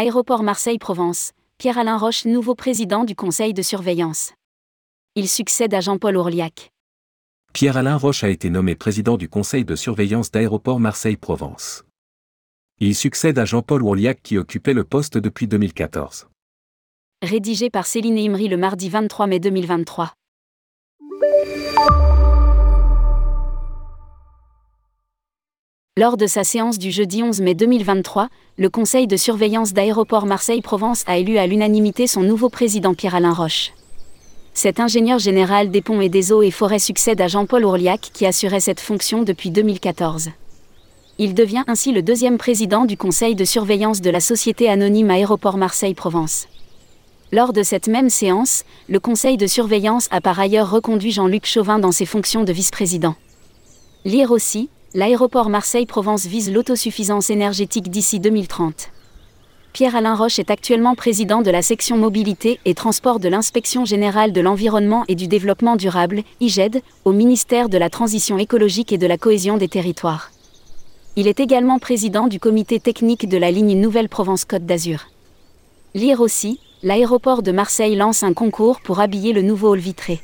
Aéroport Marseille-Provence, Pierre-Alain Roche, nouveau président du conseil de surveillance. Il succède à Jean-Paul Ourliac. Pierre-Alain Roche a été nommé président du conseil de surveillance d'Aéroport Marseille-Provence. Il succède à Jean-Paul Ourliac qui occupait le poste depuis 2014. Rédigé par Céline Imri le mardi 23 mai 2023. Lors de sa séance du jeudi 11 mai 2023, le conseil de surveillance d'Aéroport Marseille-Provence a élu à l'unanimité son nouveau président Pierre-Alain Roche. Cet ingénieur général des ponts et des eaux et forêts succède à Jean-Paul Ourliac qui assurait cette fonction depuis 2014. Il devient ainsi le deuxième président du conseil de surveillance de la société anonyme Aéroport Marseille-Provence. Lors de cette même séance, le conseil de surveillance a par ailleurs reconduit Jean-Luc Chauvin dans ses fonctions de vice-président. Lire aussi, l'aéroport Marseille-Provence vise l'autosuffisance énergétique d'ici 2030. Pierre-Alain Roche est actuellement président de la section mobilité et transport de l'Inspection générale de l'environnement et du développement durable, IGED, au ministère de la Transition écologique et de la cohésion des territoires. Il est également président du comité technique de la ligne Nouvelle-Provence-Côte d'Azur. Lire aussi, l'aéroport de Marseille lance un concours pour habiller le nouveau hall vitré.